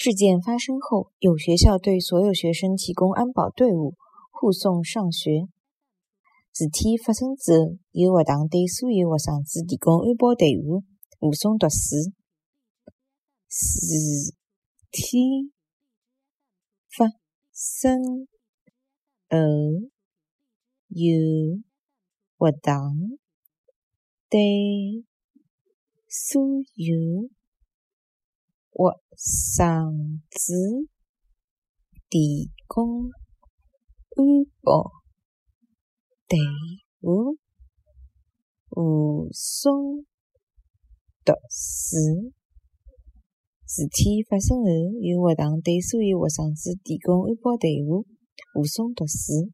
事件发生后，有学校对所有学生提供安保队伍，护送上学。事体发生之后，有学堂对所有学生子提供安保队伍，护送读书。事体发生后，有学堂对所有学生子提供安保队伍，护送读书。事体发生后，由学堂对所有学生子提供安保队伍，护送读书。